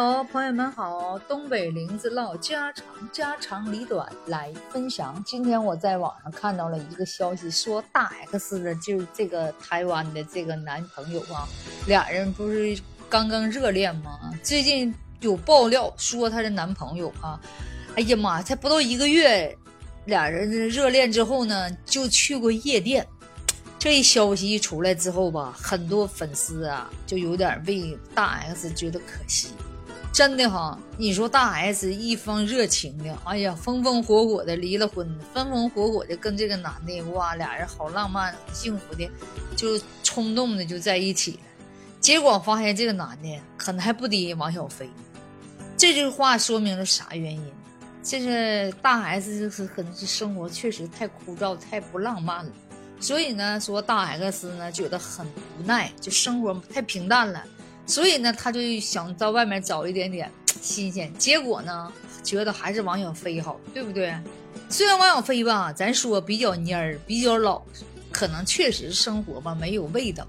Hello，朋友们好，东北林子唠家常，家长里短来分享。今天我在网上看到了一个消息，说大 X 的就这个台湾的这个男朋友啊，俩人不是刚刚热恋吗？最近有爆料说她的男朋友啊，哎呀妈，才不到一个月，俩人热恋之后呢，就去过夜店。这一消息一出来之后吧，很多粉丝啊就有点为大 S 觉得可惜。真的哈，你说大 S 一方热情的，哎呀，风风火火的离了婚，风风火火的跟这个男的，哇，俩人好浪漫、幸福的，就冲动的就在一起了。结果发现这个男的可能还不敌王小飞。这句话说明了啥原因？这是大 S 就是可能是生活确实太枯燥、太不浪漫了。所以呢，说大 X 呢觉得很无奈，就生活太平淡了，所以呢，他就想到外面找一点点新鲜。结果呢，觉得还是王小飞好，对不对？虽然王小飞吧，咱说比较蔫儿，比较老实，可能确实生活吧没有味道，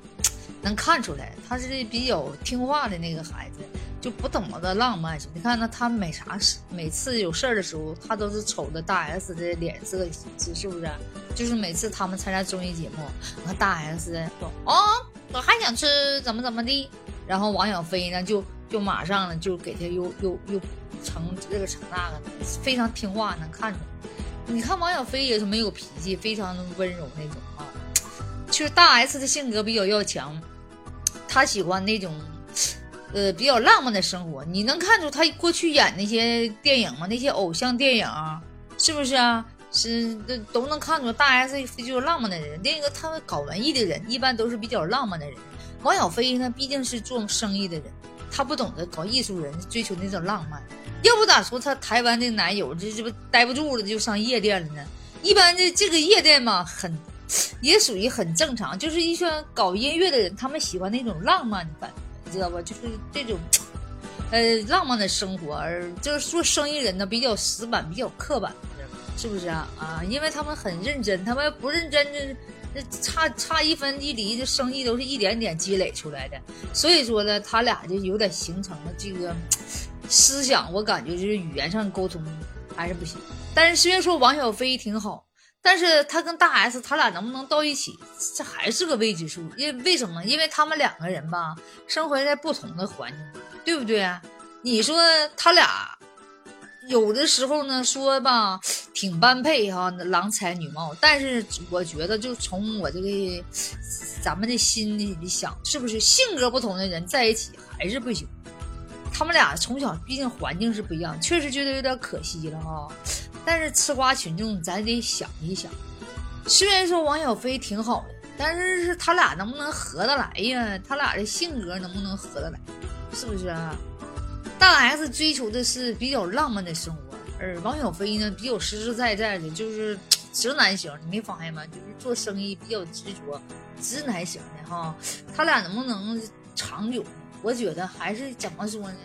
能看出来他是比较听话的那个孩子。就不怎么的浪漫你看，那他每啥事，每次有事儿的时候，他都是瞅着大 S 的脸色，是不是？就是每次他们参加综艺节目，那大 S 说：“哦，我还想吃怎么怎么的。”然后王小飞呢，就就马上呢，就给他又又又成这个成那个，非常听话，能看出来。你看王小飞也是没有脾气，非常的温柔那种啊。其实大 S 的性格比较要强，他喜欢那种。呃，比较浪漫的生活，你能看出他过去演那些电影吗？那些偶像电影，是不是啊？是，都能看出大 S 就是浪漫的人。另一个他们搞文艺的人，一般都是比较浪漫的人。王小飞呢，毕竟是做生意的人，他不懂得搞艺术人追求那种浪漫。要不咋说他台湾的男友这这不待不住了就上夜店了呢？一般的这个夜店嘛，很也属于很正常，就是一些搞音乐的人，他们喜欢那种浪漫的感觉。知道吧？就是这种，呃，浪漫的生活，而就是做生意人呢，比较死板，比较刻板，是不是啊？啊，因为他们很认真，他们不认真，这这差差一分一厘，这生意都是一点点积累出来的。所以说呢，他俩就有点形成了这个思想，我感觉就是语言上沟通还是不行。但是虽然说王小飞挺好。但是他跟大 S，他俩能不能到一起，这还是个未知数。因为为什么？因为他们两个人吧，生活在不同的环境，对不对？你说他俩有的时候呢，说吧，挺般配哈，郎才女貌。但是我觉得，就从我这个 咱们的心里想，是不是性格不同的人在一起还是不行？他们俩从小毕竟环境是不一样，确实觉得有点可惜了哈。但是吃瓜群众，咱得想一想。虽然说王小飞挺好的，但是是他俩能不能合得来呀？他俩的性格能不能合得来？是不是啊？大 S 追求的是比较浪漫的生活，而王小飞呢，比较实实在在的，就是直男型。你没发现吗？就是做生意比较执着，直男型的哈。他俩能不能长久？我觉得还是怎么说呢？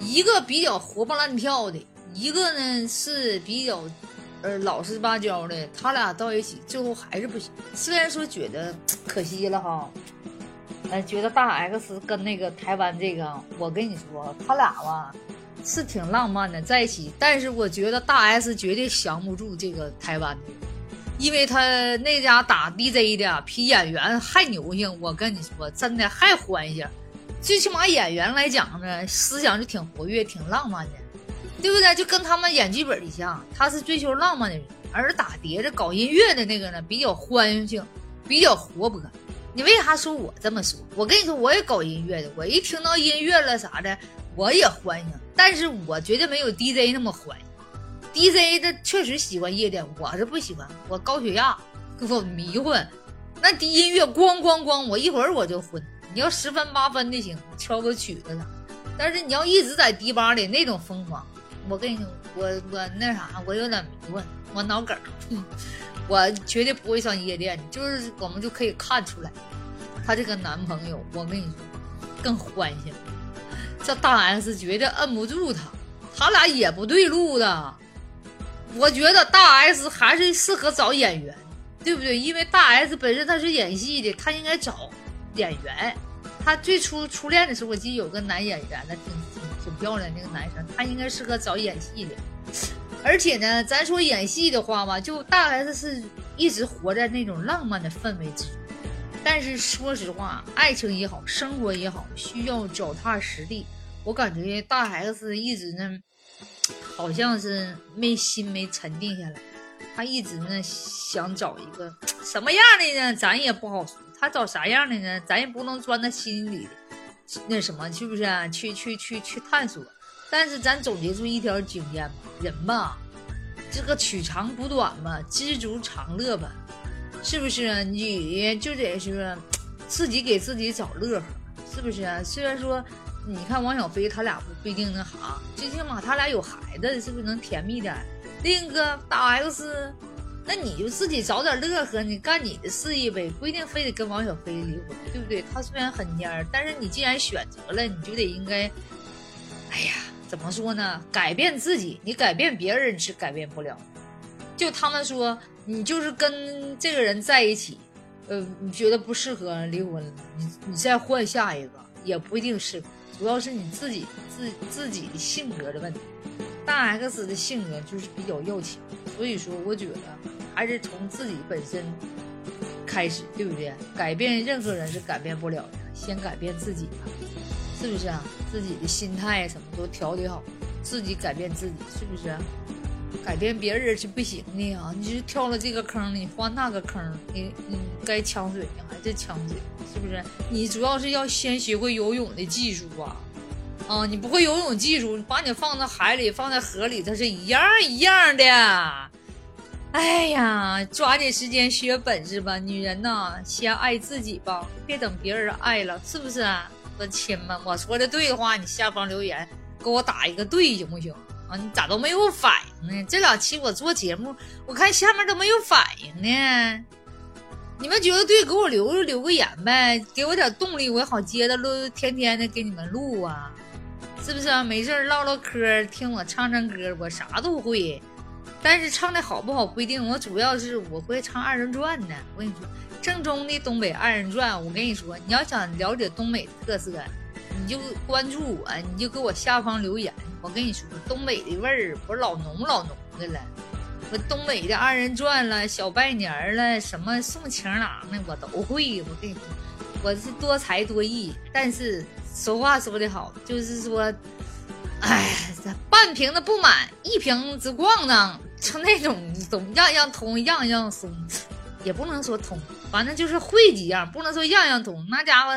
一一个比较活蹦乱跳的。一个呢是比较，呃，老实巴交的，他俩到一起最后还是不行。虽然说觉得可惜了哈，呃，觉得大 X 跟那个台湾这个，我跟你说，他俩吧是挺浪漫的在一起，但是我觉得大 S 绝对降不住这个台湾的，因为他那家打 DJ 的比演员还牛性。我跟你说，真的还欢喜，最起码演员来讲呢，思想是挺活跃、挺浪漫的。对不对？就跟他们演剧本一样，他是追求浪漫的人，而打碟子搞音乐的那个呢，比较欢性，比较活泼。你为啥说我这么说？我跟你说，我也搞音乐的，我一听到音乐了啥的，我也欢迎。但是我绝对没有 DJ 那么欢。DJ 的确实喜欢夜店，我是不喜欢，我高血压，给我迷混。那低音乐咣咣咣，我一会儿我就昏。你要十分八分的行，敲个曲子啥。但是你要一直在迪吧里那种疯狂。我跟你说，我我那啥，我有点迷糊，我脑梗，我绝对不会上夜店。就是我们就可以看出来，她这个男朋友，我跟你说，更欢喜。这大 S 绝对摁不住他，他俩也不对路的。我觉得大 S 还是适合找演员，对不对？因为大 S 本身他是演戏的，他应该找演员。他最初初恋的时候，我记得有个男演员呢，挺挺挺漂亮那个男生，他应该适合找演戏的。而且呢，咱说演戏的话吧，就大 S 是一直活在那种浪漫的氛围之中。但是说实话，爱情也好，生活也好，需要脚踏实地。我感觉大 S 一直呢，好像是没心没沉定下来，他一直呢想找一个什么样的呢？咱也不好说。他找啥样的呢？咱也不能钻他心里，那什么，是不是啊？去去去去探索。但是咱总结出一条经验吧，人吧，这个取长补短嘛，知足常乐吧，是不是？你就得是自己给自己找乐呵，是不是啊？虽然说，你看王小飞他俩不不一定那啥，最起码他俩有孩子，是不是能甜蜜点？另一个大 X。那你就自己找点乐呵，你干你的事业呗，不一定非得跟王小飞离婚，对不对？他虽然很蔫，但是你既然选择了，你就得应该，哎呀，怎么说呢？改变自己，你改变别人是改变不了。就他们说，你就是跟这个人在一起，呃，你觉得不适合离婚，你你再换下一个也不一定适合，主要是你自己自自己的性格的问题。大 X 的性格就是比较要强，所以说我觉得。还是从自己本身开始，对不对？改变任何人是改变不了的，先改变自己吧，是不是啊？自己的心态什么都调理好，自己改变自己，是不是？改变别人是不行的啊！你是跳了这个坑，你换那个坑，你你该呛水还是呛水，是不是？你主要是要先学会游泳的技术啊！啊，你不会游泳技术，把你放在海里，放在河里，它是一样一样的。哎呀，抓紧时间学本事吧，女人呐，先爱自己吧，别等别人爱了，是不是？我亲们，我说的对的话，你下方留言给我打一个对，行不行？啊，你咋都没有反应呢？这两期我做节目，我看下面都没有反应呢。你们觉得对，给我留留个言呗，给我点动力，我也好接着录，天天的给你们录啊，是不是啊？没事唠唠嗑，听我唱唱歌，我啥都会。但是唱的好不好不一定，我主要是我会唱二人转呢。我跟你说，正宗的东北二人转。我跟你说，你要想了解东北特色，你就关注我，你就给我下方留言。我跟你说，东北的味儿不是老浓老浓的了。我东北的二人转了，小拜年了，什么送情郎的，我都会。我跟你说，我是多才多艺。但是说话说的好，就是说，哎，这半瓶子不满，一瓶子咣当。就那种总样样通样样松，也不能说通，反正就是会几样，不能说样样通。那家伙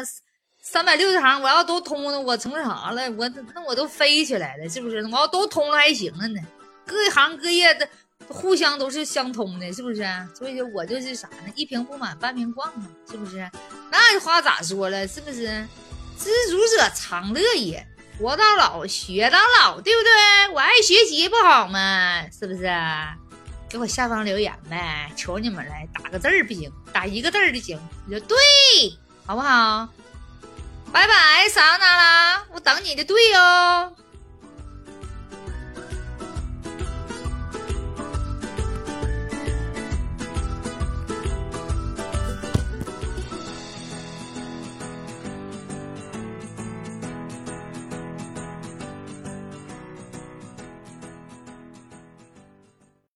三百六十行，我要都通了，我成啥了？我那我都飞起来了，是不是？我要都通了还行了呢。各行各业的互相都是相通的，是不是？所以说我就是啥呢？一瓶不满半瓶逛嘛，是不是？那话咋说了？是不是？知足者常乐也。活到老，学到老，对不对？我爱学习，不好吗？是不是？给我下方留言呗，求你们了，打个字儿不行，打一个字儿就行。你说对，好不好？拜拜，撒由那啦，我等你的对哦。